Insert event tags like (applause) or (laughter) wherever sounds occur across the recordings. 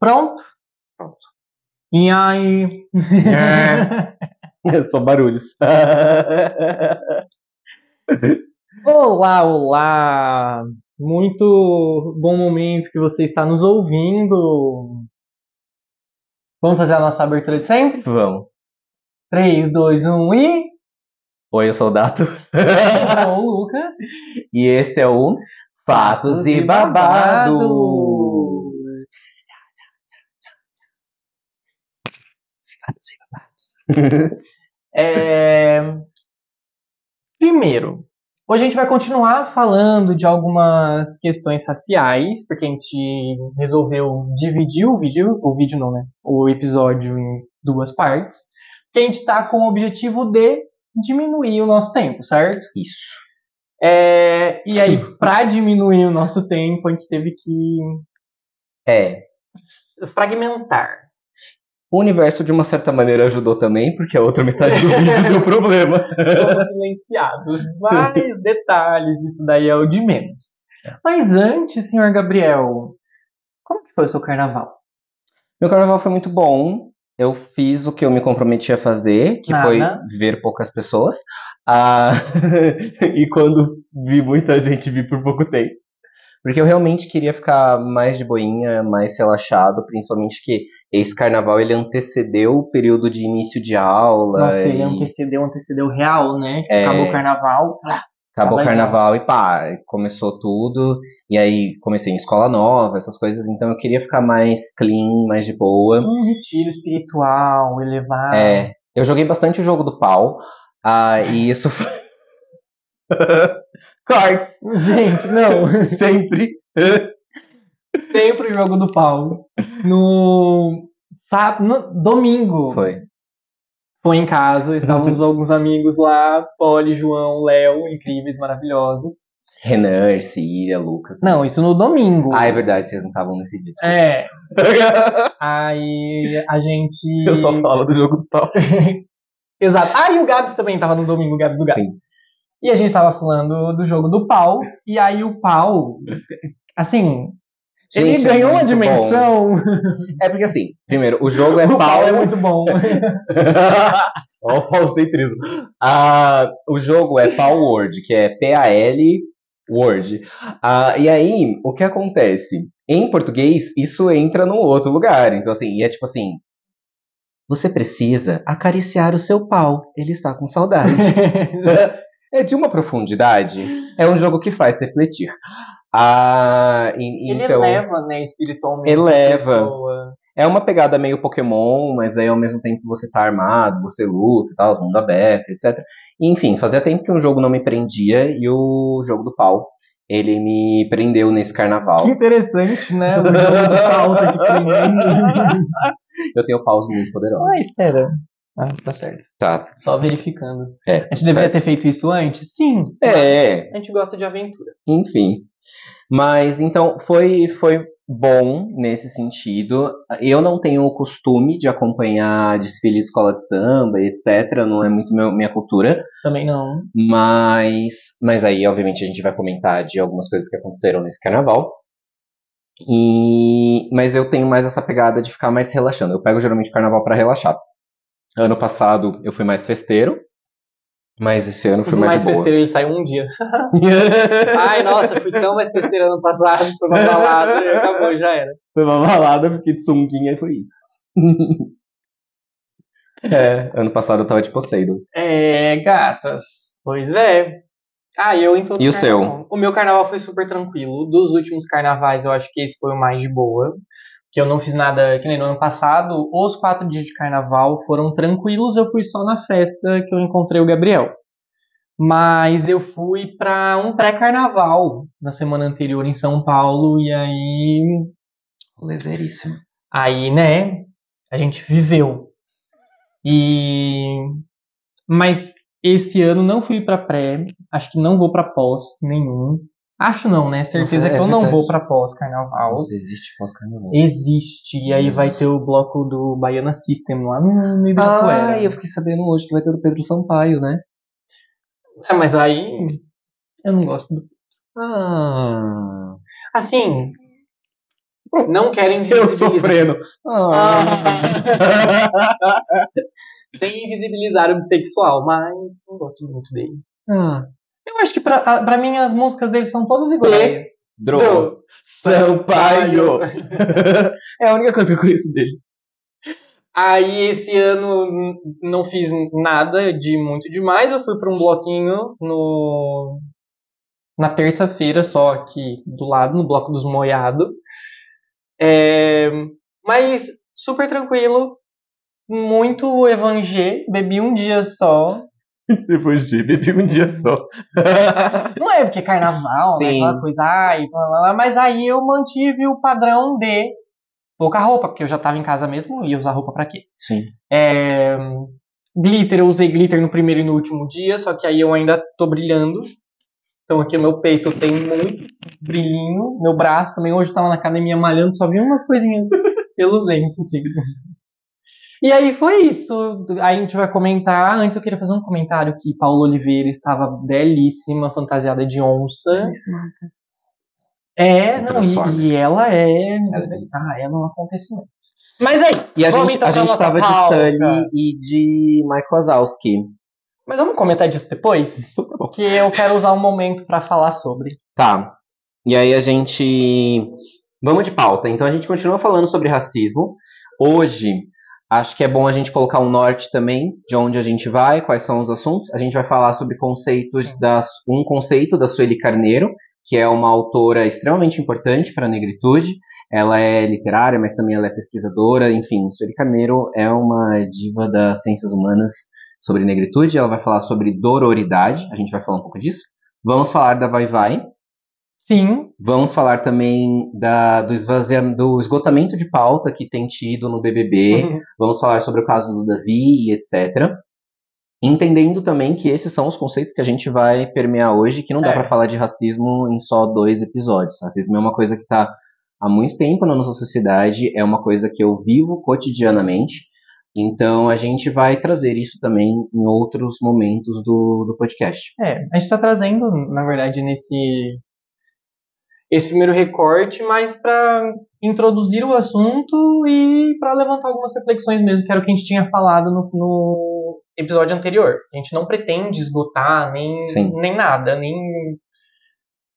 Pronto? Pronto. E aí? (laughs) Só barulhos. olá, olá! Muito bom momento que você está nos ouvindo. Vamos fazer a nossa abertura de sempre? Vamos. 3, 2, 1 e. Oi, eu sou o Dato. Eu sou o Lucas. E esse é o Fatos e Babados. Fatos e Babados. (laughs) É... Primeiro, hoje a gente vai continuar falando de algumas questões raciais, porque a gente resolveu dividir o vídeo, o vídeo não, né? O episódio em duas partes, porque a gente está com o objetivo de diminuir o nosso tempo, certo? Isso. É... E aí, (laughs) para diminuir o nosso tempo, a gente teve que É. fragmentar. O universo, de uma certa maneira, ajudou também, porque a outra metade do vídeo deu problema. (laughs) Fomos silenciados. Mas detalhes, isso daí é o de menos. Mas antes, senhor Gabriel, como que foi o seu carnaval? Meu carnaval foi muito bom. Eu fiz o que eu me comprometi a fazer, que Nada. foi ver poucas pessoas. Ah, (laughs) e quando vi muita gente, vi por pouco tempo. Porque eu realmente queria ficar mais de boinha, mais relaxado, principalmente que esse carnaval ele antecedeu o período de início de aula. Nossa, ele e antecedeu, antecedeu real, né? É. Acabou o carnaval. ah, Acabou o carnaval e pá, começou tudo. E aí comecei em escola nova, essas coisas. Então eu queria ficar mais clean, mais de boa. Um retiro espiritual, elevado. É, eu joguei bastante o jogo do pau. Ah, e isso foi. (laughs) Cortes! Gente, não. (laughs) Sempre! Sempre o jogo do Paulo. No, sábado, no domingo. Foi. Foi em casa, estávamos (laughs) alguns amigos lá, Poli, João, Léo, incríveis, maravilhosos. Renan, Ercília, Lucas. Não, isso no domingo. Ah, é verdade, vocês não estavam nesse dia. desculpa. É, (laughs) aí a gente. Eu só falo do jogo do pau. Exato. Ah, e o Gabs também tava no domingo, o Gabs do Gabs. Sim. E a gente tava falando do jogo do pau, e aí o pau, assim, ele Gente, é ganhou uma muito dimensão. É porque assim, primeiro, o jogo é (laughs) o pau. pau é muito bom. (laughs) Olha o falcentrismo. Ah, o jogo é Pau Word, que é P-A-L Word. Ah, e aí, o que acontece? Em português, isso entra num outro lugar. Então, assim, e é tipo assim. Você precisa acariciar o seu pau. Ele está com saudade. (laughs) é de uma profundidade. É um jogo que faz refletir. Ah, e- Ele então, eleva, né, espiritualmente. Eleva. é uma pegada meio Pokémon, mas aí ao mesmo tempo você tá armado, você luta e tal, mundo aberto, etc. Enfim, fazia tempo que um jogo não me prendia e o jogo do pau, ele me prendeu nesse carnaval. Que interessante, né? O jogo do pau tá te (laughs) prendendo. Eu tenho paus muito poderosos. Ah, espera. Ah, tá certo. Tá. Só verificando. É, A gente deveria certo. ter feito isso antes? Sim. É, A gente gosta de aventura. enfim. Mas então foi foi bom nesse sentido. Eu não tenho o costume de acompanhar desfile de escola de samba etc. Não é muito meu- minha cultura. Também não. Mas, mas aí, obviamente, a gente vai comentar de algumas coisas que aconteceram nesse carnaval. E, mas eu tenho mais essa pegada de ficar mais relaxando. Eu pego geralmente carnaval pra relaxar. Ano passado eu fui mais festeiro, mas esse ano fui mais, mais boa. festeiro, ele saiu um dia. (laughs) Ai, nossa, fui tão mais festeiro ano passado, foi uma balada acabou, já era. Foi uma balada, fiquei de sunguinha foi isso. (laughs) é, ano passado eu tava de Poseidon. É, gatas. Pois é. Ah, eu em todo E o carnaval. O meu carnaval foi super tranquilo. Dos últimos carnavais, eu acho que esse foi o mais de boa. Que eu não fiz nada, que nem no ano passado, os quatro dias de carnaval foram tranquilos, eu fui só na festa que eu encontrei o Gabriel. Mas eu fui pra um pré-carnaval na semana anterior em São Paulo, e aí Lezeríssimo. Aí, né, a gente viveu. E mas esse ano não fui pra pré, acho que não vou pra pós nenhum. Acho não, né? Certeza Nossa, é que eu não verdade. vou pra pós carnaval. Nossa, existe pós-carnaval. Existe, e aí vai ter o bloco do Baiana System lá no, Ibirapuera. Ah, eu fiquei sabendo hoje que vai ter do Pedro Sampaio, né? É, mas aí eu não gosto do Ah. Assim, Não querem Eu visibilizar. sofrendo. Ah. (laughs) Sem invisibilizar o bissexual, mas não gosto muito dele. Ah. Eu acho que pra, mim as músicas dele são todas iguais. Dro. Sampaio. (laughs) é a única coisa que eu conheço dele. Aí esse ano não fiz nada de muito demais. Eu fui pra um bloquinho no na terça-feira, só aqui do lado, no bloco dos Moiado. É, mas super tranquilo, muito evangê, bebi um dia só. (laughs) Depois de bebi um dia só. (laughs) Não é porque é carnaval, né? Sim. Aquela coisa, ai, blá, blá, blá, mas aí eu mantive o padrão de pouca roupa, porque eu já tava em casa mesmo, ia usar roupa pra quê? Sim. É, glitter, eu usei glitter no primeiro e no último dia, só que aí eu ainda tô brilhando. Então aqui no meu peito tem muito brilhinho, meu braço também, hoje eu tava na academia malhando, só vi umas coisinhas (laughs) peluzentas, assim. E aí foi isso. Aí a gente vai comentar. Antes eu queria fazer um comentário que Paulo Oliveira estava belíssima, fantasiada de onça. É, não, e, e ela é. Ela é belíssima. ah, ela é um acontecimento. Mas é isso. E a Vamos gente, então a pra gente tava de pauta. Sully e de Mike Wazowski. Mas vamos comentar disso depois? (laughs) Porque eu quero usar um momento pra falar sobre. Tá. E aí a gente. Vamos de pauta. Então a gente continua falando sobre racismo. Hoje, acho que é bom a gente colocar um norte também de onde a gente vai, quais são os assuntos. A gente vai falar sobre conceitos das, um conceito da Sueli Carneiro, que é uma autora extremamente importante para a negritude. Ela é literária, mas também ela é pesquisadora. Enfim, Sueli Carneiro é uma diva das ciências humanas sobre negritude. Ela vai falar sobre dororidade. A gente vai falar um pouco disso. Vamos falar da Vai Vai. Sim, Vamos falar também da, do, esvazia- do esgotamento de pauta que tem tido no BBB. Vamos falar sobre o caso do Davi e etc. Entendendo também que esses são os conceitos que a gente vai permear hoje, que não dá É. pra falar de racismo em só dois episódios. Racismo é uma coisa que tá há muito tempo na nossa sociedade, é uma coisa que eu vivo cotidianamente. Então a gente vai trazer isso também em outros momentos do, do podcast. É, a gente está trazendo, na verdade, nesse esse primeiro recorte, mas para introduzir o assunto e para levantar algumas reflexões mesmo, que era o que a gente tinha falado no, no episódio anterior. A gente não pretende esgotar nem, Sim. nem nada, nem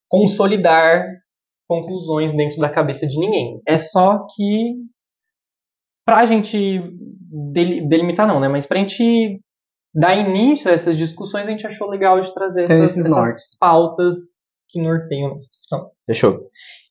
consolidar conclusões dentro da cabeça de ninguém. É só que pra gente deli- delimitar não, né? Mas pra gente dar início a essas discussões, a gente achou legal de trazer essas, Esses essas nortes. pautas que norteiam a nossa discussão. Fechou?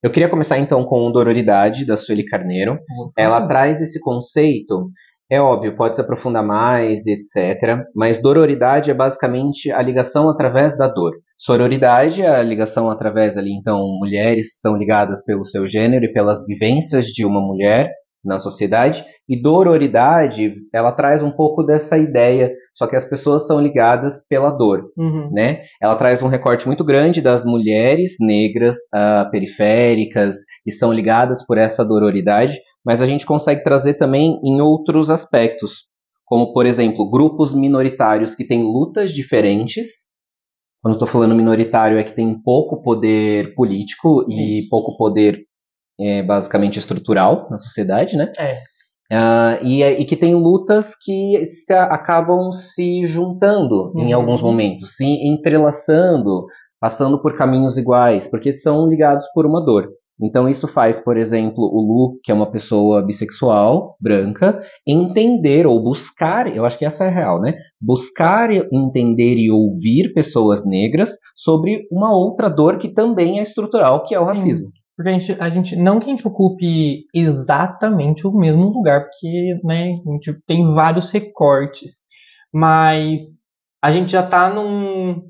Eu queria começar então com Dororidade, da Sueli Carneiro. Ela traz esse conceito, é óbvio, pode se aprofundar mais, etc. Mas dororidade é basicamente a ligação através da dor. Sororidade é a ligação através ali, então, mulheres são ligadas pelo seu gênero e pelas vivências de uma mulher na sociedade. E dororidade, ela traz um pouco dessa ideia, só que as pessoas são ligadas pela dor Uhum. né? Ela traz um recorte muito grande das mulheres negras ah, periféricas e são ligadas por essa dororidade, mas a gente consegue trazer também em outros aspectos, como por exemplo grupos minoritários que têm lutas diferentes. Quando estou falando minoritário é que tem pouco poder político e pouco poder é, basicamente estrutural na sociedade, né? É. Ah, e, e que tem lutas que se acabam se juntando em Uhum. alguns momentos, se entrelaçando, passando por caminhos iguais, porque são ligados por uma dor. Então isso faz, por exemplo, o Lu, que é uma pessoa bissexual, branca, entender ou buscar, eu acho que essa é a real, né? Buscar entender e ouvir pessoas negras sobre uma outra dor que também é estrutural, que é o Sim. racismo. Porque a gente, a gente, não que a gente ocupe exatamente o mesmo lugar, porque né, a gente tem vários recortes, mas a gente já está num,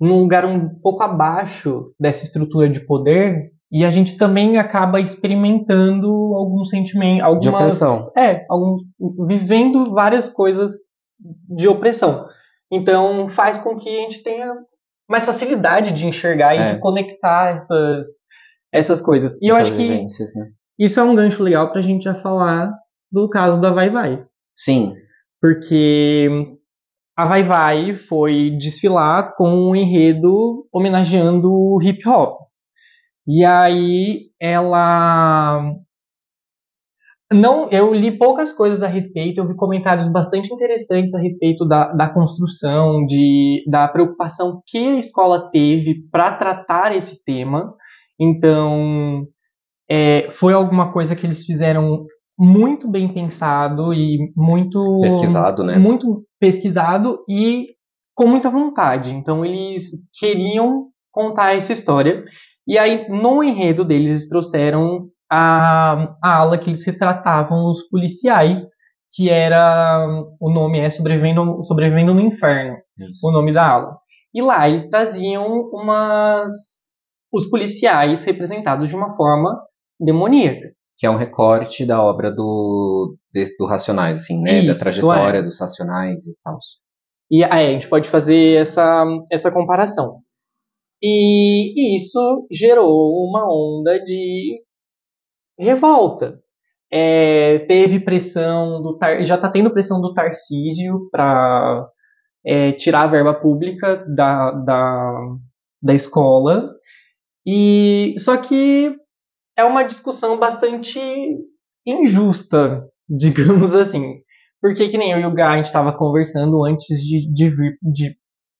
num lugar um pouco abaixo dessa estrutura de poder e a gente também acaba experimentando algum sentimento, De algumas, opressão. é, algum, vivendo várias coisas de opressão. Então faz com que a gente tenha mais facilidade de enxergar É. e de conectar essas, essas coisas. E eu Essas acho que né? isso é um gancho legal pra gente já falar do caso da Vai Vai. Sim, Porque a Vai Vai foi desfilar com um enredo homenageando o hip hop. E aí ela não, eu li poucas coisas a respeito, eu vi comentários bastante interessantes a respeito da, da construção, de, da preocupação que a escola teve para tratar esse tema. Então, é, foi alguma coisa que eles fizeram muito bem pensado e muito pesquisado, né? Muito pesquisado e com muita vontade. Então, eles queriam contar essa história. E aí, no enredo deles, eles trouxeram a, a ala que eles retratavam os policiais, que era o nome é Sobrevivendo, Sobrevivendo no Inferno, Isso. o nome da ala. E lá eles traziam umas os policiais representados de uma forma demoníaca. Que é um recorte da obra do, do Racionais, assim, né? Isso, da trajetória é. dos Racionais e tal. E aí a gente pode fazer essa, essa comparação. E isso gerou uma onda de revolta. É, teve pressão do já está tendo pressão do Tarcísio para é, tirar a verba pública da, da, da escola e só que é uma discussão bastante injusta, (laughs) digamos assim, porque que nem eu e o Gá a gente estava conversando antes de, de, vir, de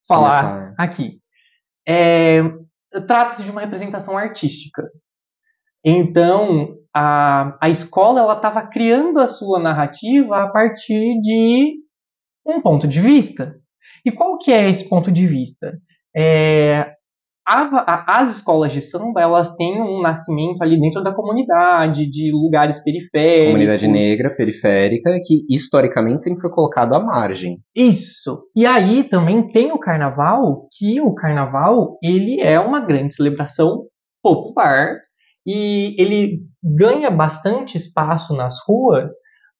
falar aqui. É, Trata-se de uma representação artística. Então, a, a escola ela estava criando a sua narrativa a partir de um ponto de vista. E qual que é esse ponto de vista? É, a, a, as escolas de samba elas têm um nascimento ali dentro da comunidade, de lugares periféricos. Comunidade negra, periférica, que historicamente sempre foi colocado à margem. Isso. E aí também tem o carnaval, que o carnaval ele é uma grande celebração popular e ele ganha bastante espaço nas ruas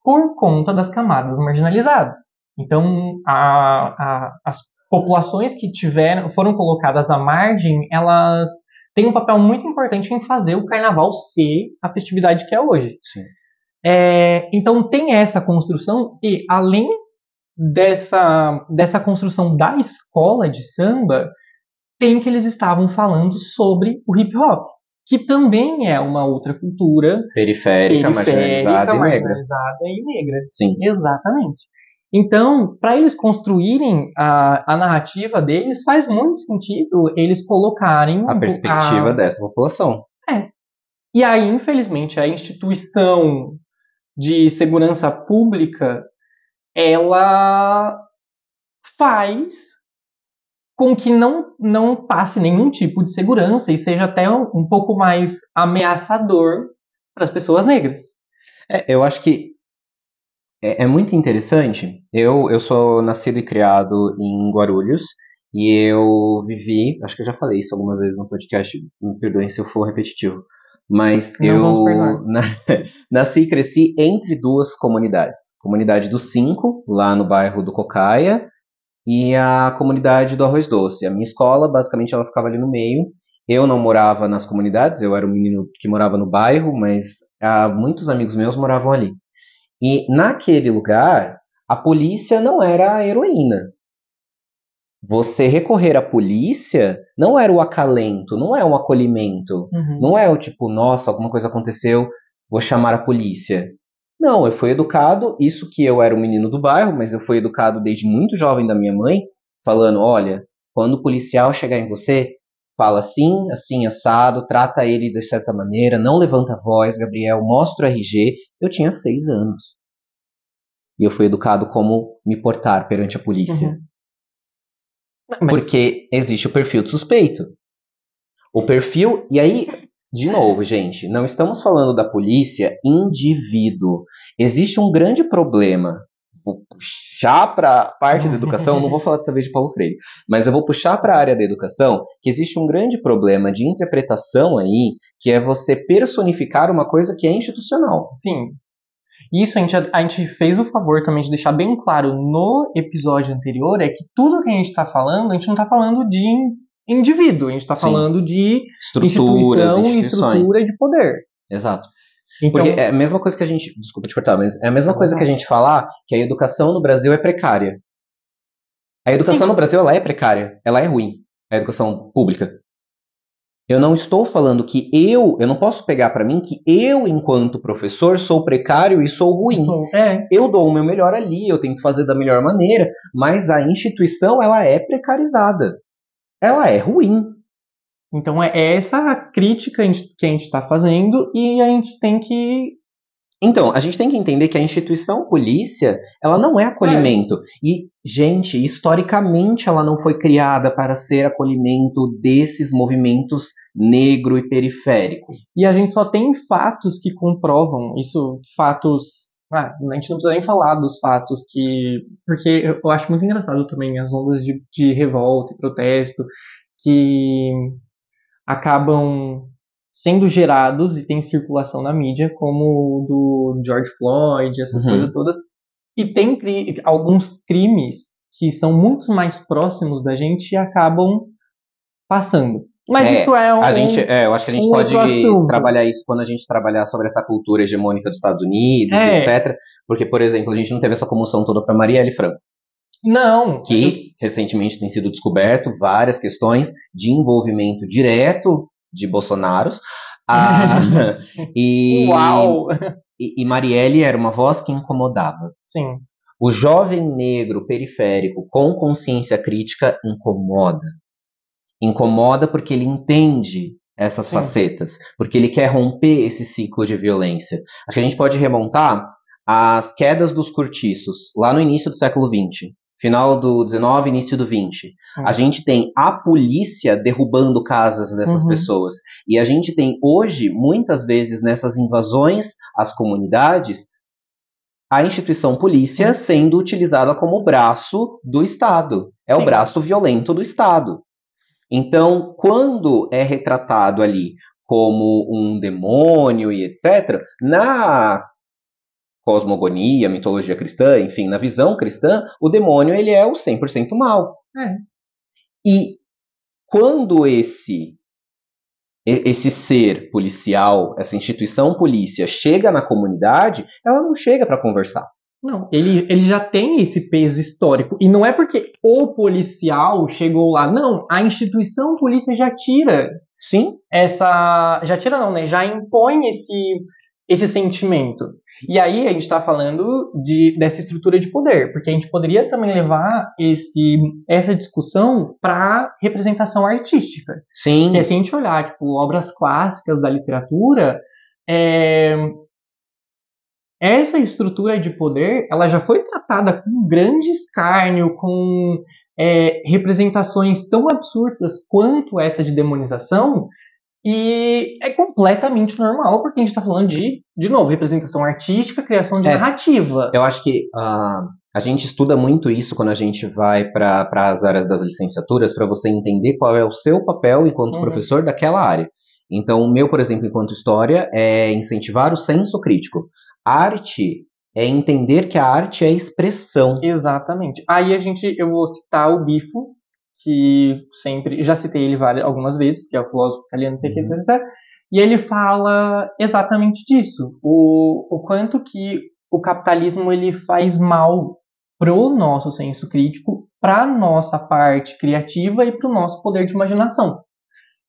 por conta das camadas marginalizadas. Então, a, a, as populações que tiveram, foram colocadas à margem, elas têm um papel muito importante em fazer o carnaval ser a festividade que é hoje. É, então, tem essa construção, e além dessa, dessa construção da escola de samba, tem que eles estavam falando sobre o hip hop que também é uma outra cultura periférica, periférica marginalizada, marginalizada e, negra. e negra. Sim. Exatamente. Então, para eles construírem a, a narrativa deles, faz muito sentido eles colocarem a perspectiva a... dessa população. É. E aí, infelizmente, a instituição de segurança pública ela faz com que não, não passe nenhum tipo de segurança e seja até um, um pouco mais ameaçador para as pessoas negras. É, eu acho que é, é, muito interessante. Eu, eu sou nascido e criado em Guarulhos e eu vivi, acho que eu já falei isso algumas vezes no podcast, me perdoem se eu for repetitivo, mas não eu (laughs) na, nasci e cresci entre duas comunidades. Comunidade dos Cinco, lá no bairro do Cocaia, e a comunidade do Arroz Doce. A minha escola, basicamente, ela ficava ali no meio. Eu não morava nas comunidades, eu era um menino que morava no bairro, mas ah, muitos amigos meus moravam ali. E naquele lugar, a polícia não era a heroína. Você recorrer à polícia não era o acalento, não é um acolhimento. Uhum. Não é o tipo, nossa, alguma coisa aconteceu, vou chamar a polícia. Não, eu fui educado, isso que eu era um menino do bairro, mas eu fui educado desde muito jovem da minha mãe, falando: olha, quando o policial chegar em você, fala assim, assim, assado, trata ele de certa maneira, não levanta a voz, Gabriel, mostra o RG. Eu tinha seis anos. E eu fui educado como me portar perante a polícia. Uhum. Mas... Porque existe o perfil do suspeito. O perfil, e aí de (laughs) novo, gente, não estamos falando da polícia indivíduo. Existe um grande problema. Vou puxar para a parte da educação, não vou falar dessa vez de Paulo Freire, mas eu vou puxar para a área da educação, que existe um grande problema de interpretação aí, que é você personificar uma coisa que é institucional. Sim. Isso a gente, a gente fez o favor também de deixar bem claro no episódio anterior, é que tudo que a gente está falando, a gente não está falando de indivíduo, a gente está falando de instituição e estrutura de poder. Exato. Então, Porque é a mesma coisa que a gente. Desculpa te cortar, mas é a mesma coisa que a gente falar que a educação no Brasil é precária. A educação Sim. no Brasil ela é precária, ela é ruim, a educação pública. Eu não estou falando que eu, eu não posso pegar para mim que eu, enquanto professor, sou precário e sou ruim. É. Eu dou o meu melhor ali, eu tento fazer da melhor maneira, mas a instituição ela é precarizada. Ela é ruim. Então é essa crítica que a gente está fazendo e a gente tem que então, a gente tem que entender que a instituição polícia, ela não é acolhimento. É. E, gente, historicamente ela não foi criada para ser acolhimento desses movimentos negro e periférico. E a gente só tem fatos que comprovam isso, fatos ah, a gente não precisa nem falar dos fatos que. Porque eu acho muito engraçado também as ondas de, de revolta e protesto que acabam sendo gerados e tem circulação na mídia, como o do George Floyd, essas uhum. coisas todas. E tem cri alguns crimes que são muito mais próximos da gente e acabam passando. Mas é, isso é um. A gente, é, eu acho que a gente um pode trabalhar isso quando a gente trabalhar sobre essa cultura hegemônica dos Estados Unidos, é. etc. Porque, por exemplo, a gente não teve essa comoção toda para Marielle Franco. Não. Que recentemente tem sido descoberto várias questões de envolvimento direto de Bolsonaros. Ah, (laughs) (laughs) e, Uau! E, e Marielle era uma voz que incomodava. Sim. O jovem negro periférico com consciência crítica incomoda. Incomoda porque ele entende essas Sim. facetas, porque ele quer romper esse ciclo de violência. Acho que a gente pode remontar às quedas dos cortiços, lá no início do século XX final do 19, início do 20. Uhum. A gente tem a polícia derrubando casas dessas uhum. pessoas. E a gente tem hoje, muitas vezes, nessas invasões às comunidades, a instituição polícia uhum. sendo utilizada como braço do Estado. É Sim. o braço violento do Estado. Então, quando é retratado ali como um demônio e etc., na cosmogonia, mitologia cristã, enfim, na visão cristã, o demônio ele é o 100% mal. É. E quando esse esse ser policial, essa instituição polícia chega na comunidade, ela não chega para conversar. Não, ele, ele já tem esse peso histórico. E não é porque o policial chegou lá. Não, a instituição polícia já tira. Sim. Essa. Já tira, não, né? Já impõe esse, esse sentimento. E aí a gente está falando de, dessa estrutura de poder, porque a gente poderia também levar esse, essa discussão para representação artística. Sim. Porque se a gente olhar tipo, obras clássicas da literatura, é, essa estrutura de poder ela já foi tratada com grande escárnio, com é, representações tão absurdas quanto essa de demonização, e é completamente normal, porque a gente está falando de, de novo, representação artística, criação de é, narrativa. Eu acho que uh, a gente estuda muito isso quando a gente vai para as áreas das licenciaturas, para você entender qual é o seu papel enquanto uhum. professor daquela área. Então, o meu, por exemplo, enquanto história, é incentivar o senso crítico. Arte é entender que a arte é expressão. Exatamente. Aí a gente, eu vou citar o Bifo, que sempre, já citei ele várias, algumas vezes, que é o filósofo italiano, sei uhum. que. E ele fala exatamente disso, o, o quanto que o capitalismo ele faz mal pro nosso senso crítico, para nossa parte criativa e para o nosso poder de imaginação.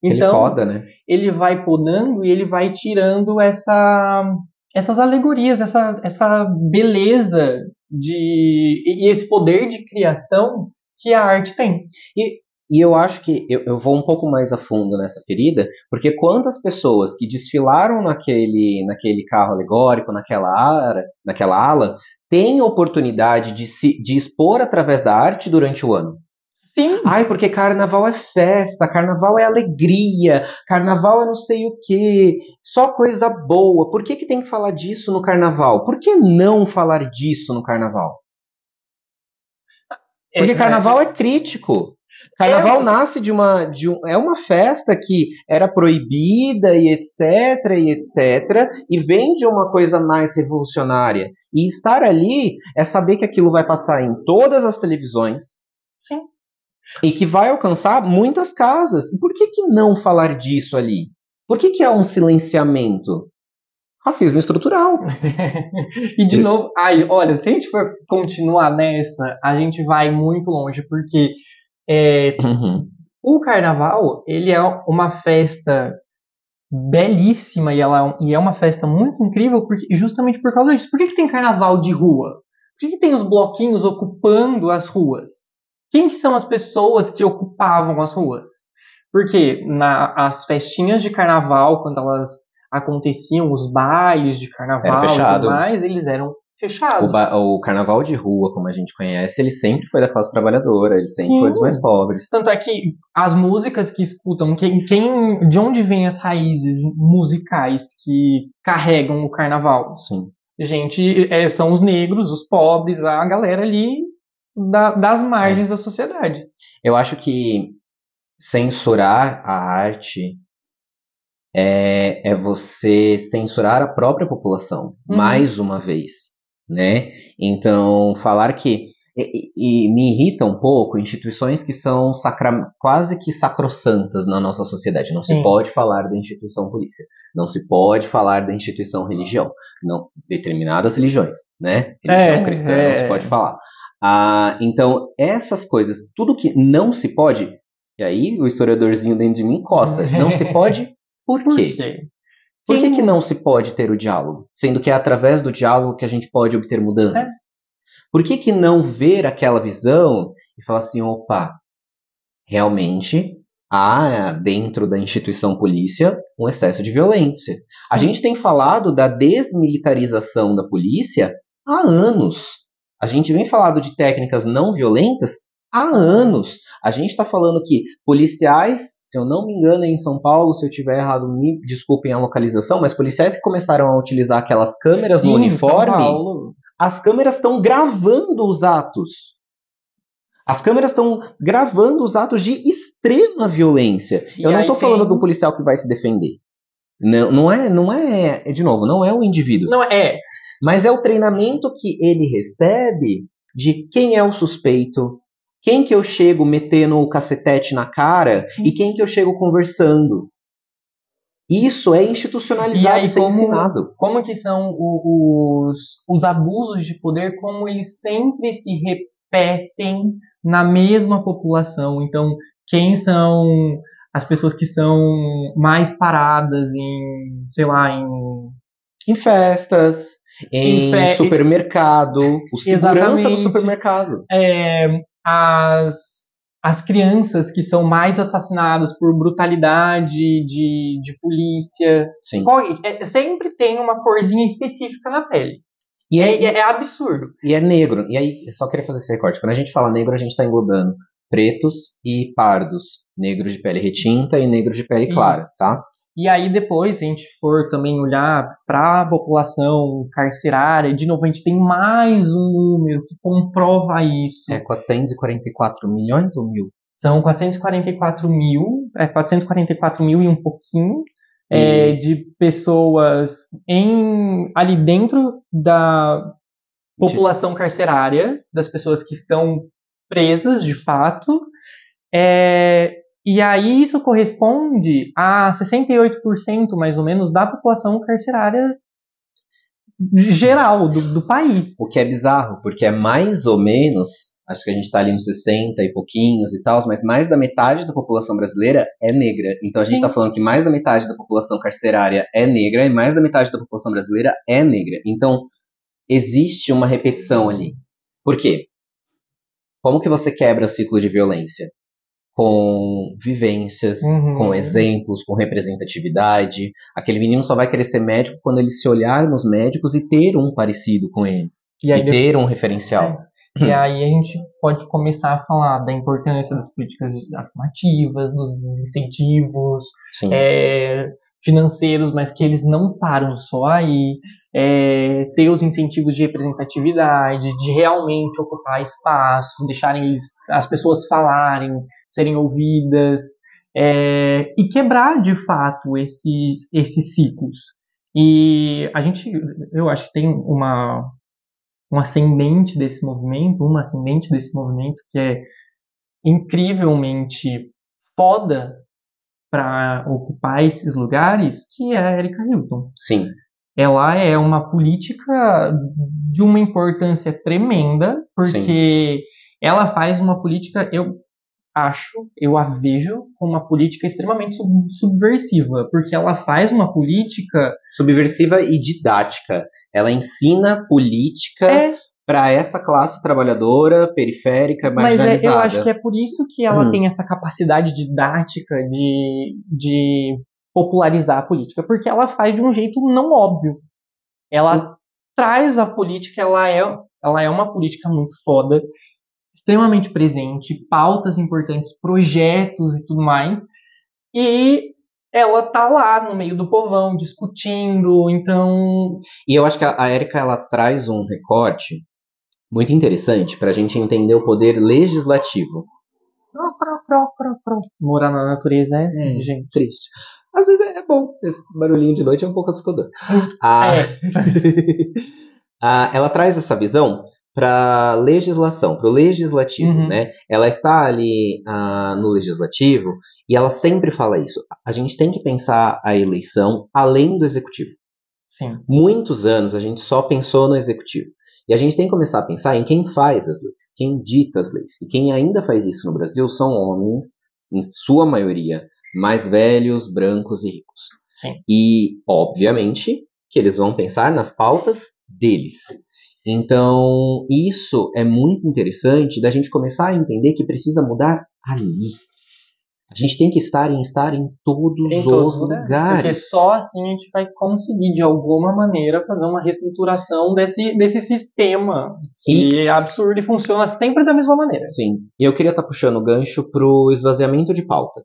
Então, ele poda, né? Ele vai podando e ele vai tirando essa, essas alegorias, essa, essa beleza de e esse poder de criação que a arte tem. E, e eu acho que eu, eu, vou um pouco mais a fundo nessa ferida, porque quantas pessoas que desfilaram naquele, naquele carro alegórico, naquela ala, naquela ala têm oportunidade de se de expor através da arte durante o ano? Sim. Ai, porque carnaval é festa, carnaval é alegria, carnaval é não sei o que, só coisa boa. Por que, que tem que falar disso no carnaval? Por que não falar disso no carnaval? Porque é, carnaval é, é crítico. Carnaval é. nasce de uma, de um, é uma festa que era proibida e etc e etc e vem de uma coisa mais revolucionária. E estar ali é saber que aquilo vai passar em todas as televisões. Sim. E que vai alcançar muitas casas. E por que, que não falar disso ali? Por que, que há um silenciamento? Racismo estrutural. (laughs) e de novo, ai, olha, se a gente for continuar nessa, a gente vai muito longe, porque é, uhum. o carnaval, ele é uma festa belíssima e, ela, e é uma festa muito incrível porque, justamente por causa disso. Por que, que tem carnaval de rua? Por que, que tem os bloquinhos ocupando as ruas? Quem que são as pessoas que ocupavam as ruas? Porque na, as festinhas de carnaval, quando elas aconteciam, os bailes de carnaval e tudo mais, eles eram fechados. O, o, carnaval de rua, como a gente conhece, ele sempre foi da classe trabalhadora, ele sempre Sim. foi dos mais pobres. Tanto é que as músicas que escutam, quem, quem, de onde vêm as raízes musicais que carregam o carnaval? Sim. Gente, é, são os negros, os pobres, a galera ali da, das margens é. da sociedade. Eu acho que censurar a arte é, é você censurar a própria população, uhum. mais uma vez né? Então, falar que e, e, me irrita um pouco instituições que são sacra, quase que sacrossantas na nossa sociedade. Não Sim. se pode falar da instituição polícia, não se pode falar da instituição religião, não determinadas religiões, né? Religião é, cristã é. não se pode falar. Ah, então essas coisas, tudo que não se pode, e aí o historiadorzinho dentro de mim coça, não se pode, por quê? Por quê? Por que, que não se pode ter o diálogo? Sendo que é através do diálogo que a gente pode obter mudanças. É. Por que, que não ver aquela visão e falar assim, opa, realmente há dentro da instituição polícia um excesso de violência. A gente tem falado da desmilitarização da polícia há anos. A gente vem falando de técnicas não violentas há anos. A gente está falando que policiais se eu não me engano, é em São Paulo, se eu tiver errado, me desculpem a localização, mas policiais que começaram a utilizar aquelas câmeras Sim, no uniforme, as câmeras estão gravando os atos. As câmeras estão gravando os atos de extrema violência. E eu não estou tem... falando do policial que vai se defender. Não, não é, não é, de novo, não é o indivíduo. Não é. Mas é o treinamento que ele recebe de quem é o suspeito, quem que eu chego metendo o cacetete na cara e quem que eu chego conversando. Isso é institucionalizado, e isso é ensinado. Como que são os, os abusos de poder, como eles sempre se repetem na mesma população. Então, quem são as pessoas que são mais paradas em, sei lá, em... Em festas, em, em fe... supermercado, o segurança Exatamente. do supermercado. É, as, as crianças que são mais assassinadas por brutalidade de, de polícia. Sim. É, sempre tem uma corzinha específica na pele. E é, é, é, absurdo. E é negro. E aí, só queria fazer esse recorte. Quando a gente fala negro, a gente está englobando pretos e pardos. Negros de pele retinta e negros de pele clara, Isso. tá? E aí depois, se a gente for também olhar para a população carcerária, de novo, a gente tem mais um número que comprova isso. É 444 milhões ou mil? São 444 mil, é 444 mil e um pouquinho é, de pessoas em, ali dentro da população carcerária, das pessoas que estão presas de fato, é, e aí isso corresponde a 68% mais ou menos da população carcerária geral do, do país. O que é bizarro, porque é mais ou menos, acho que a gente está ali nos 60 e pouquinhos e tal, mas mais da metade da população brasileira é negra. Então a gente está falando que mais da metade da população carcerária é negra e mais da metade da população brasileira é negra. Então existe uma repetição ali. Por quê? Como que você quebra o ciclo de violência? Com vivências, uhum. com exemplos, com representatividade. Aquele menino só vai querer ser médico quando ele se olhar nos médicos e ter um parecido com ele. E, e ter um referencial. É. E aí a gente pode começar a falar da importância das políticas afirmativas, dos incentivos é, financeiros, mas que eles não param só aí. É, ter os incentivos de representatividade, de realmente ocupar espaços, deixarem as pessoas falarem, serem ouvidas é, e quebrar de fato esses, esses ciclos. E a gente, eu acho que tem uma, um ascendente desse movimento, uma ascendente desse movimento que é incrivelmente foda para ocupar esses lugares, que é a Erika Hilton. Sim. Ela é uma política de uma importância tremenda, porque Sim. ela faz uma política, eu acho, eu a vejo como uma política extremamente sub- subversiva, porque ela faz uma política Subversiva e didática. Ela ensina política é, para essa classe trabalhadora, periférica, mas é- marginalizada. eu acho que é por isso que ela Hum. tem essa capacidade didática de, de popularizar a política, porque ela faz de um jeito não óbvio. Ela traz a política, ela é, ela é uma política muito foda, extremamente presente, pautas importantes, projetos e tudo mais. E ela tá lá no meio do povão discutindo, então E eu acho que a Érica ela traz um recorte muito interessante para a gente entender o poder legislativo. morar na natureza é assim, É. gente. Triste. Às vezes é bom, esse barulhinho de noite é um pouco assustador. (laughs) Ah, É. (laughs) Ah, ela traz essa visão para legislação, para o legislativo, Uhum. né? Ela está ali ah, no legislativo e ela sempre fala isso. A gente tem que pensar a eleição além do executivo. Sim. Muitos anos a gente só pensou no executivo. E a gente tem que começar a pensar em quem faz as leis, quem dita as leis. E quem ainda faz isso no Brasil são homens, em sua maioria, mais velhos, brancos e ricos. Sim. E, obviamente, que eles vão pensar nas pautas deles. Então, isso é muito interessante da gente começar a entender que precisa mudar ali. A gente tem que estar em estar em todos Em os todos lugares. lugares. Porque só assim a gente vai conseguir, de alguma maneira, fazer uma reestruturação desse, desse sistema. Que é absurdo e funciona sempre da mesma maneira. Sim. E eu queria estar puxando o gancho pro esvaziamento de pauta.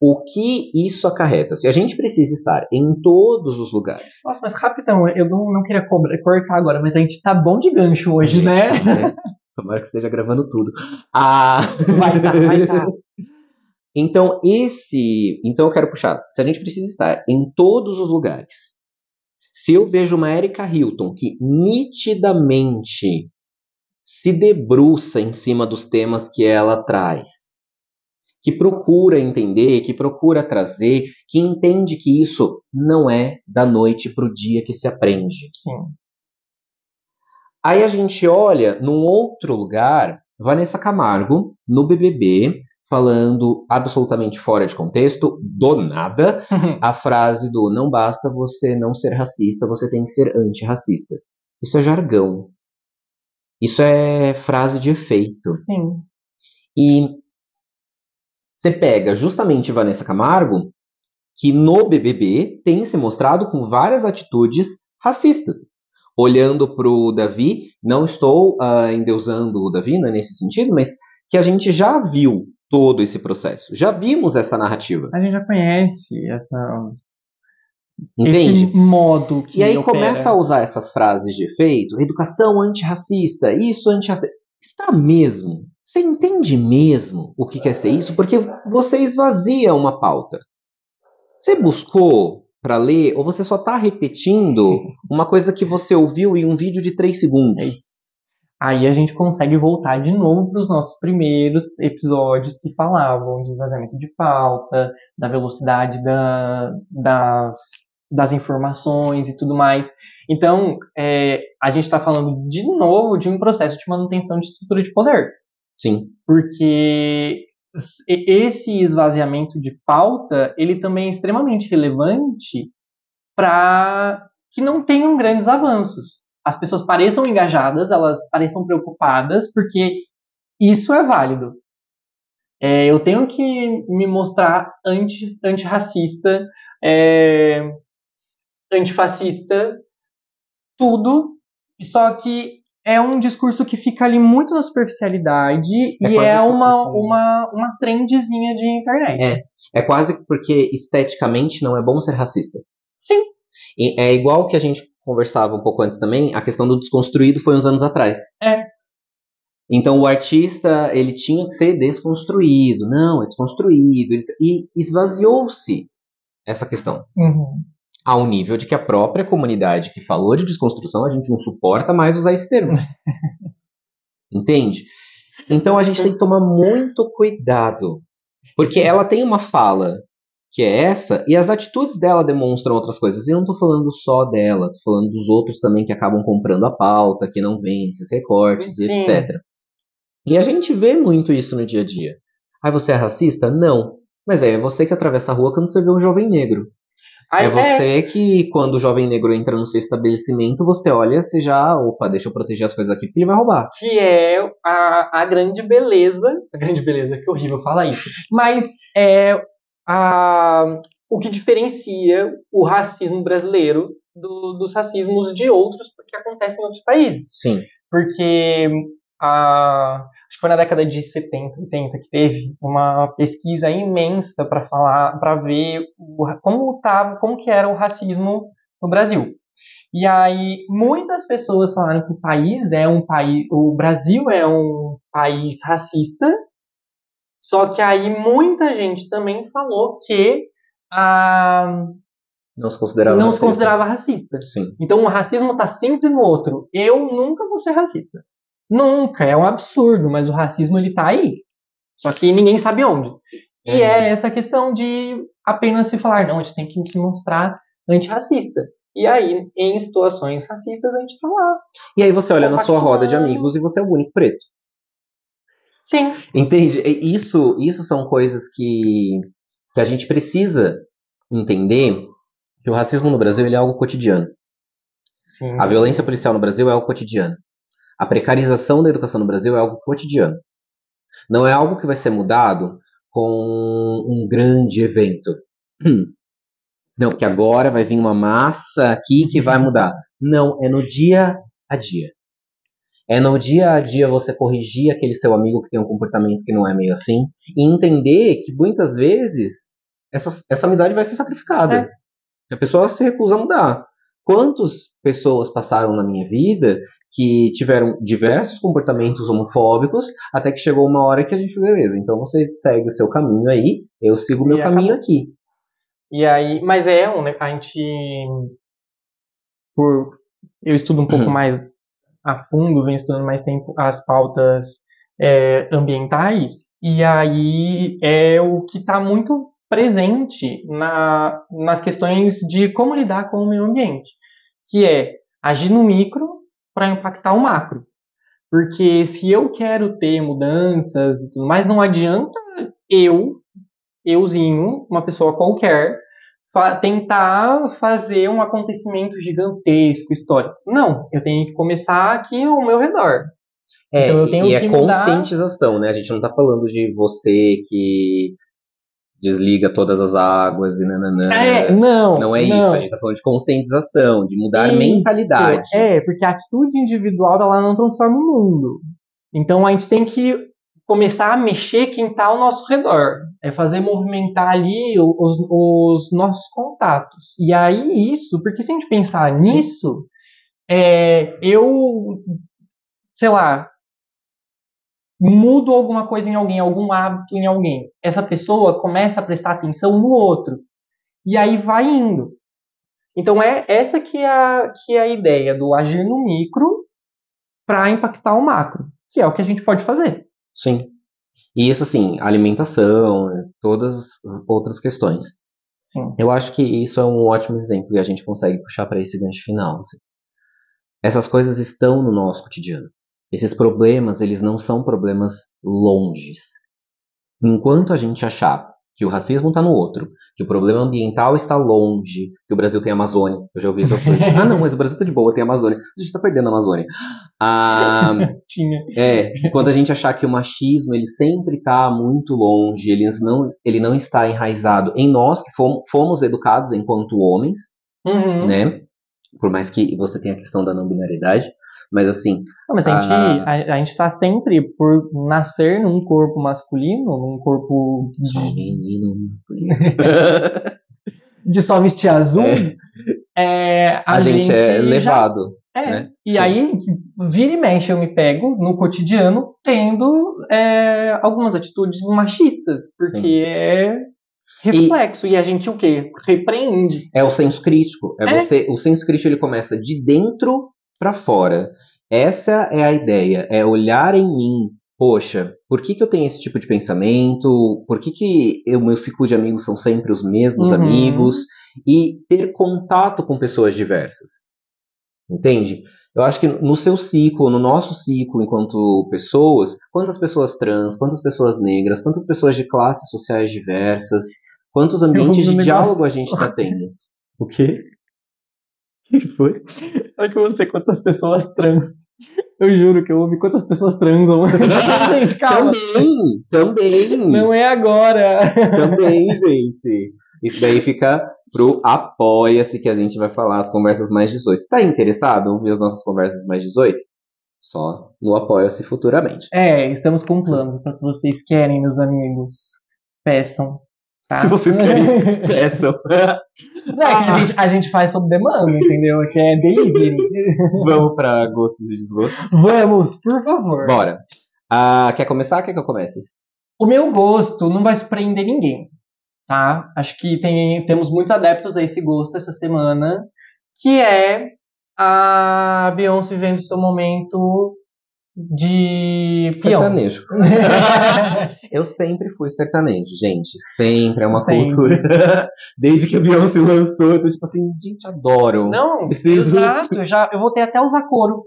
O que isso acarreta? Se a gente precisa estar em todos os lugares. Nossa, mas rapidão, eu não, não queria cortar agora, mas a gente tá bom de gancho hoje, né? tá, né? (laughs) Tomara que esteja gravando tudo. Ah... Vai tá, vai tá. (laughs) Então, esse. Então eu quero puxar. Se a gente precisa estar em todos os lugares. Se eu vejo uma Erika Hilton que nitidamente se debruça em cima dos temas que ela traz, que procura entender, que procura trazer, que entende que isso não é da noite para o dia que se aprende. Sim. Aí a gente olha num outro lugar, Vanessa Camargo, no BBB, falando absolutamente fora de contexto, do nada, (laughs) a frase do não basta você não ser racista, você tem que ser antirracista. Isso é jargão. Isso é frase de efeito. Sim. E você pega justamente Vanessa Camargo, que no BBB tem se mostrado com várias atitudes racistas. Olhando para o Davi, não estou ah, endeusando o Davi, não é nesse sentido, mas que a gente já viu todo esse processo. Já vimos essa narrativa. A gente já conhece essa, Entende? esse modo que E aí opera. começa a usar essas frases de efeito, educação antirracista, isso antirracista. Está mesmo? Você entende mesmo o que quer ser isso? Porque você esvazia uma pauta. Você buscou para ler ou você só está repetindo uma coisa que você ouviu em um vídeo de 3 segundos? É isso. Aí a gente consegue voltar de novo para os nossos primeiros episódios que falavam de esvaziamento de pauta, da velocidade da, das, das informações e tudo mais. Então, é, a gente está falando de novo de um processo de manutenção de estrutura de poder. Sim. Porque esse esvaziamento de pauta, ele também é extremamente relevante para que não tenham grandes avanços. As pessoas pareçam engajadas, elas pareçam preocupadas, porque isso é válido. É, eu tenho que me mostrar anti, antirracista, é, antifascista, tudo, só que é um discurso que fica ali muito na superficialidade É e é uma, porque- uma, uma trendzinha de internet. É quase porque esteticamente não é bom ser racista. Sim. E é igual que a gente conversava um pouco antes também, a questão do desconstruído foi uns anos atrás. É. Então o artista, ele tinha que ser desconstruído. Não, é desconstruído. E esvaziou-se essa questão. Uhum. Ao nível de que a própria comunidade que falou de desconstrução, a gente não suporta mais usar esse termo. (laughs) Entende? Então a gente tem que tomar muito cuidado. Porque ela tem uma fala que é essa, e as atitudes dela demonstram outras coisas. E eu não tô falando só dela, tô falando dos outros também que acabam comprando a pauta, que não vêm esses recortes, Sim. etc. E a gente vê muito isso no dia a dia. Aí você é racista? Não. Mas é você que atravessa a rua quando você vê um jovem negro. Aí, é você que, quando o jovem negro entra no seu estabelecimento, você olha, você já, opa, deixa eu proteger as coisas aqui porque ele vai roubar. que é a, a grande beleza. A grande beleza, que horrível falar isso. Mas é a, o que diferencia o racismo brasileiro do- dos racismos de outros que acontecem em outros países. Sim. Porque a, acho que foi na década de 70, 80 que teve uma pesquisa imensa para falar, para ver o como tava, como que era o racismo no Brasil. E aí muitas pessoas falaram que o país é um país, o Brasil é um país racista. Só que aí muita gente também falou que a, Não se considerava não se racista. considerava racista. Sim. Então o racismo tá sempre no outro. Eu nunca vou ser racista. Nunca, é um absurdo, mas o racismo ele tá aí. Só que ninguém sabe onde. E Uhum. é essa questão de apenas se falar, não, a gente tem que se mostrar antirracista. E aí, em situações racistas, a gente tá lá. E aí você olha na sua roda de amigos e você é o único preto. Sim. Entende? Isso, isso são coisas que, que a gente precisa entender que o racismo no Brasil ele é algo cotidiano. Sim. A violência policial no Brasil é algo cotidiano. A precarização da educação no Brasil é algo cotidiano. Não é algo que vai ser mudado com um grande evento. Hum. Não, porque agora vai vir uma massa aqui que vai mudar. Não, é no dia a dia. É no dia a dia você corrigir aquele seu amigo que tem um comportamento que não é meio assim e entender que muitas vezes essa, essa amizade vai ser sacrificada. A pessoa se recusa a mudar. Quantas pessoas passaram na minha vida que tiveram diversos comportamentos homofóbicos até que chegou uma hora que a gente, beleza, então você segue o seu caminho aí, eu sigo o meu caminho aqui. E aí, mas é um, né, a gente por eu estudo um pouco Uhum. mais a fundo, venho estudando mais tempo as pautas é, ambientais e aí é o que está muito presente na, nas questões de como lidar com o meio ambiente, que é agir no micro para impactar o macro. Porque se eu quero ter mudanças e tudo mais, não adianta eu, euzinho, uma pessoa qualquer, fa- tentar fazer um acontecimento gigantesco, histórico. Não, eu tenho que começar aqui ao meu redor. É, Então eu tenho e é que mudar- conscientização, né? A gente não tá falando de você que desliga todas as águas e nananã. É, não. Não é isso, a gente tá falando de conscientização, de mudar Isso, mentalidade. É, porque a atitude individual ela não transforma o mundo. Então a gente tem que começar a mexer quem está ao nosso redor. É fazer movimentar ali os, os nossos contatos. E aí isso, porque se a gente pensar nisso, é, eu, sei lá, mudo alguma coisa em alguém, algum hábito em alguém. Essa pessoa começa a prestar atenção no outro. E aí vai indo. Então é essa que é a, que é a ideia do agir no micro para impactar o macro, que é o que a gente pode fazer. Sim. E isso, assim, alimentação, todas as outras questões. Sim. Eu acho que isso é um ótimo exemplo e a gente consegue puxar para esse gancho final. assim. Essas coisas estão no nosso cotidiano. Esses problemas, eles não são problemas longes. Enquanto a gente achar que o racismo está no outro, que o problema ambiental está longe, que o Brasil tem Amazônia, eu já ouvi essas coisas. (laughs) ah, não, mas o Brasil tá de boa, tem a Amazônia. A gente tá perdendo a Amazônia. Ah, (laughs) Tinha. é, quando a gente achar que o machismo ele sempre está muito longe, ele não, ele não está enraizado em nós que fomos, fomos educados enquanto homens, Uhum. né? Por mais que você tenha a questão da não binaridade, mas assim, Não, mas a gente, Ah. a, a gente tá sempre por nascer num corpo masculino, num corpo de, menino masculino. (laughs) de só vestir azul, é, a, a, gente, é já- levado. É, né? e Sim. aí, vira e mexe, eu me pego no cotidiano tendo é, algumas atitudes machistas, porque é reflexo. E... a gente o quê? Repreende. É o senso crítico. É, É. você, o senso crítico ele começa de dentro para fora. Essa é a ideia, é olhar em mim. Poxa, por que, que eu tenho esse tipo de pensamento? Por que, que o meu ciclo de amigos são sempre os mesmos Uhum. amigos? E ter contato com pessoas diversas. Entende? Eu acho que no seu ciclo, no nosso ciclo enquanto pessoas, quantas pessoas trans, quantas pessoas negras, quantas pessoas de classes sociais diversas, quantos ambientes de diálogo a gente está (laughs) tendo? O quê? O (laughs) que foi? Acho que eu não sei quantas pessoas trans. Eu juro que eu ouvi quantas pessoas transam. (laughs) gente, (laughs) calma. Também, também. Não é agora. Também, gente. Isso daí fica pro Apoia-se que a gente vai falar as conversas mais 18. Tá interessado em ouvir as nossas conversas mais 18? Só no Apoia-se futuramente. É, estamos com planos. Então, se vocês querem, meus amigos, peçam. Tá? Se vocês querem, (laughs) peçam. Não, é que a gente, a gente faz sob demanda, entendeu? Que é delivery. (laughs) Vamos pra gostos e desgostos? Vamos, por favor. Bora. Ah, quer começar? Quer que eu comece? O meu gosto não vai surpreender ninguém, tá? Acho que tem, temos muitos adeptos a esse gosto essa semana, que é a Beyoncé vivendo seu momento de peão. Sertanejo. (laughs) eu sempre fui sertanejo, gente. Sempre. É uma Sempre. cultura. (laughs) Desde que a Beyoncé lançou, eu tô tipo assim, gente, adoro. Não, Preciso- exato. Eu, já, eu voltei até a usar couro.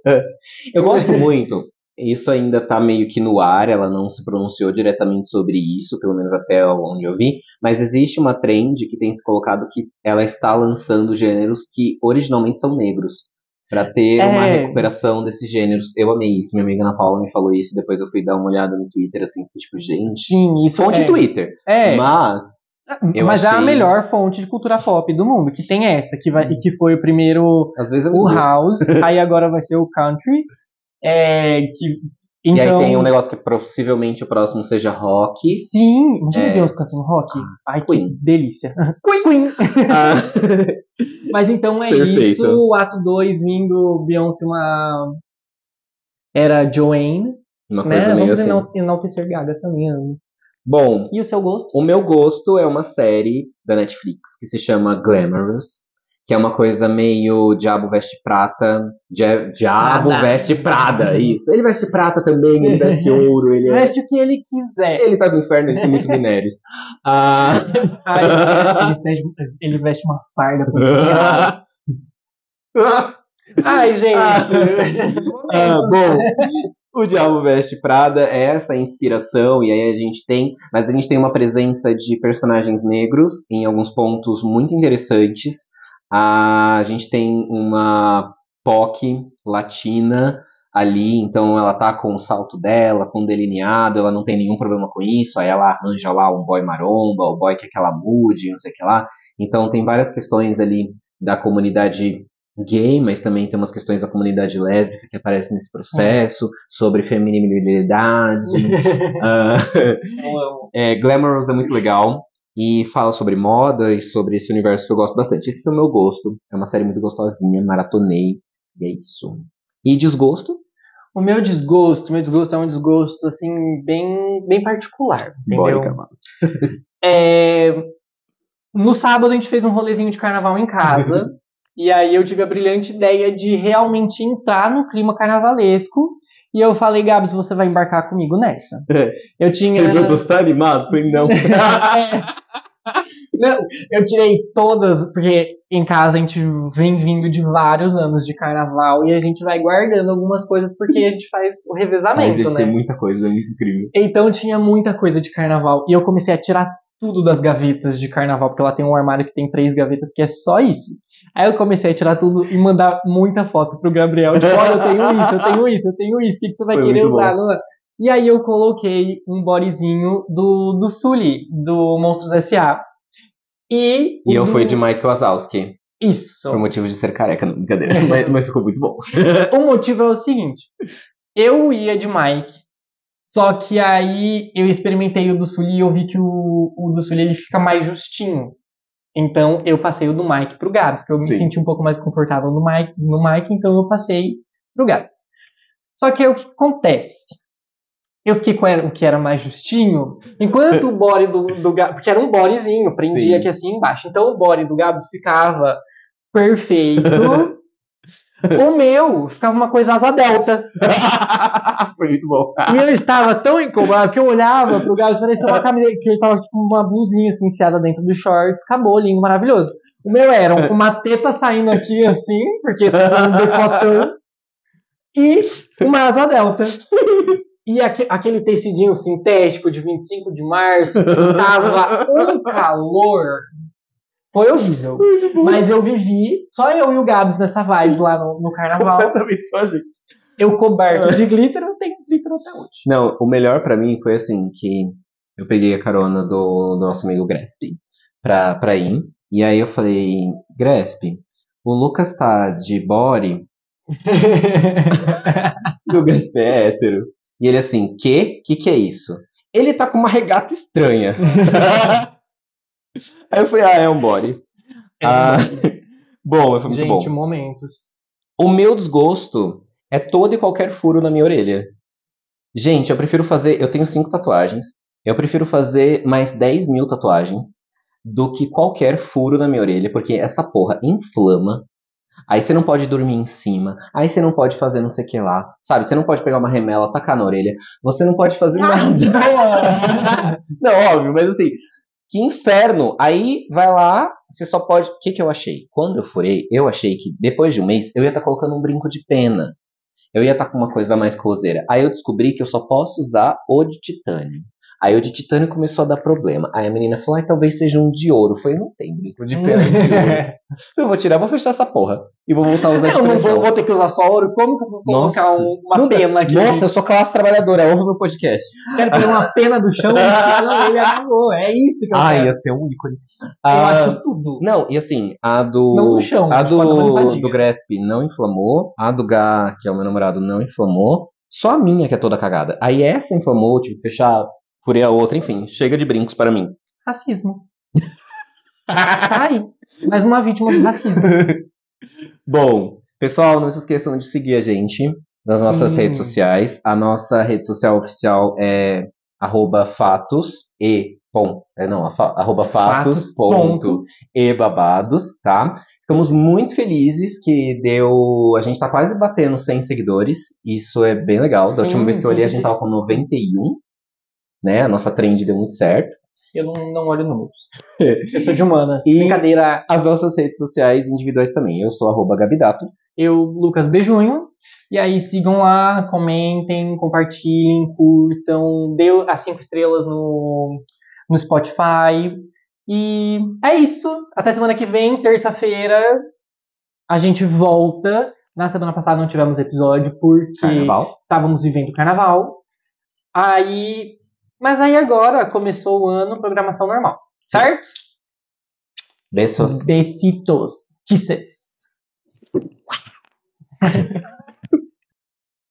Eu gosto muito. Isso ainda tá meio que no ar, ela não se pronunciou diretamente sobre isso, pelo menos até onde eu vi, mas existe uma trend que tem se colocado que ela está lançando gêneros que originalmente são negros, Pra ter uma É. recuperação desses gêneros. Eu amei isso, minha amiga Ana Paula me falou isso, depois eu fui dar uma olhada no Twitter, assim, tipo, gente, Sim, isso fonte é. Twitter. É, Mas, eu mas é a achei- melhor fonte de cultura pop do mundo, que tem essa, que, vai, e que foi o primeiro às vezes eu o house, (laughs) aí agora vai ser o country. É, que, E então, aí tem um negócio que possivelmente o próximo seja rock. Sim, já É. os cantando rock? Ai, que Queen. delícia. (laughs) Queen. Ah, (laughs) Mas então é Perfeito. isso, o ato 2 vindo Beyoncé uma era Joanne, uma né? coisa meio Vamos assim. enal- enaltecer Gaga também. né? Bom, E o seu gosto? O meu gosto é uma série da Netflix que se chama Glamorous, que é uma coisa meio Diabo Veste Prata. Dia- Diabo. Veste Prada, isso. Ele veste prata também, ele veste (laughs) ouro, ele é. Veste o que ele quiser. Ele tá no inferno, ele tem muitos (laughs) minérios. Ah, ele, veste, ele veste uma farda policial. (laughs) Ai, gente. Ah, bom, o Diabo Veste Prada é essa inspiração, e aí a gente tem, mas a gente tem uma presença de personagens negros em alguns pontos muito interessantes. A gente tem uma POC latina ali, então ela tá com o salto dela, com o delineado, ela não tem nenhum problema com isso, aí ela arranja lá um boy maromba, o boy quer que ela mude, não sei o que lá. Então tem várias questões ali da comunidade gay, mas também tem umas questões da comunidade lésbica que aparecem nesse processo, sobre feminilidade. (laughs) (laughs) Amo. é, Glamorous é muito legal e fala sobre moda e sobre esse universo que eu gosto bastante. Esse foi o meu gosto. É uma série muito gostosinha, maratonei. E é isso. E desgosto? O meu desgosto, o meu desgosto é um desgosto assim bem, bem particular, Bora, entendeu? cavalo. (laughs) É, No sábado a gente fez um rolezinho de carnaval em casa. (laughs) e aí eu tive a brilhante ideia de realmente entrar no clima carnavalesco. E eu falei, Gabs, você vai embarcar comigo nessa. Eu tinha. Ele perguntou se tá animado? Falei, não. (laughs) Não, eu tirei todas, porque em casa a gente vem vindo de vários anos de carnaval e a gente vai guardando algumas coisas porque a gente faz o Mas revezamento, gente, né? tem muita coisa, é muito incrível. Então tinha muita coisa de carnaval. E eu comecei a tirar tudo das gavetas de carnaval, porque ela tem um armário que tem três gavetas que é só isso. Aí eu comecei a tirar tudo e mandar muita foto pro Gabriel. Tipo, olha, eu tenho isso, eu tenho isso, eu tenho isso. O que, que você vai Foi querer usar? Lula? E aí eu coloquei um bodyzinho do, do Sully, do Monstros S.A. E, E eu do- fui de Mike Wazowski, Isso. por motivo de ser careca, não, brincadeira. (laughs) mas, mas ficou muito bom. O motivo é o seguinte: eu ia de Mike, só que aí eu experimentei o do Sully e eu vi que o, o do Sully ele fica mais justinho. Então eu passei o do Mike pro Gabs, que eu me Sim. senti um pouco mais confortável no Mike, no Mike, então eu passei pro Gabs. Só que aí o que acontece? Eu fiquei com o que era mais justinho, enquanto o body do, do Gabs, porque era um bodyzinho, prendia Sim. aqui assim embaixo. Então o body do Gabs ficava perfeito. (laughs) o meu ficava uma coisa asa delta. Foi (laughs) muito bom. E eu estava tão incomodado que eu olhava pro Gabs e parecia uma camiseta, que ele estava tipo uma blusinha assim enfiada dentro dos shorts, acabou, lindo, maravilhoso. O meu era uma teta saindo aqui assim, porque tá um decotão, e uma asa delta. E aque- aquele tecidinho sintético de 25 de março tava um calor. Foi horrível. Mas eu vivi, só eu e o Gabs nessa vibe lá no, no carnaval. Completamente só a gente. Eu coberto de glitter, eu tenho glitter até hoje. Não, o melhor pra mim foi assim, que eu peguei a carona do, do nosso amigo Gresp pra, pra ir. E aí eu falei, Gresp, o Lucas tá de body (laughs) e o Gresp é hétero. E ele assim, que? Que que é isso? Ele tá com uma regata estranha. (laughs) aí eu falei, ah, é um body. Ah, (laughs) bom, foi muito Gente, bom. momentos. O meu desgosto é todo e qualquer furo na minha orelha. Gente, eu prefiro fazer. Eu tenho cinco tatuagens. Eu prefiro fazer mais 10 mil tatuagens do que qualquer furo na minha orelha, porque essa porra inflama. Aí você não pode dormir em cima. Aí você não pode fazer não sei o que lá. Sabe? Você não pode pegar uma remela, tacar na orelha. Você não pode fazer nada. (laughs) Não, óbvio, mas assim, que inferno. Aí vai lá, você só pode. O que, que eu achei? Quando eu furei, eu achei que depois de um mês eu ia estar colocando um brinco de pena. Eu ia estar com uma coisa mais closeira. Aí eu descobri que eu só posso usar o de titânio. Aí o de titânio começou a dar problema. Aí a menina falou, ai, talvez seja um de ouro. Eu falei, não tem brinco de pena de ouro. (laughs) Eu vou tirar, vou fechar essa porra. E vou voltar a usar de Eu não vou, vou ter que usar só ouro. Como que eu vou colocar Nossa. um- uma dá. pena aqui? Nossa, eu sou classe trabalhadora, ouve meu podcast. Quero pegar uma pena do chão e não, ele acabou. É isso que eu Ai, quero. ia ser um ícone. Eu Ah, acho tudo. Não, e assim, a do. Não no chão, a tipo, do, do Gresp não inflamou. A do Gá, que é o meu namorado, não inflamou. Só a minha que é toda cagada. Aí essa inflamou, tive que fechar, furei a outra, enfim. Chega de brincos para mim. Racismo. Tá aí. Mais uma vítima do racismo. (laughs) Bom, pessoal, não se esqueçam de seguir a gente nas nossas Sim. redes sociais. A nossa rede social oficial é arroba fatos e pon- é, não, arroba fatos, Fatos, ponto, ponto. e babados, tá? Ficamos muito felizes que deu. A gente tá quase batendo 100 seguidores. Isso é bem legal. Da Sim, última vez que eu olhei, a gente tava com 91. Né? A nossa trend deu muito certo. Eu não, não olho números. (laughs) Eu sou de humanas. E- Brincadeira. As nossas redes sociais individuais também. Eu sou arroba Gabidato. Eu, Lucas Bejunho. E aí sigam lá, comentem, compartilhem, curtam, dê as cinco estrelas no, no Spotify. E é isso. Até semana que vem, terça-feira, a gente volta. Na semana passada não tivemos episódio porque Carnaval. estávamos vivendo o carnaval. Aí. Mas aí agora começou o ano, programação normal. Certo? Beijos. Besitos. Kisses. (laughs)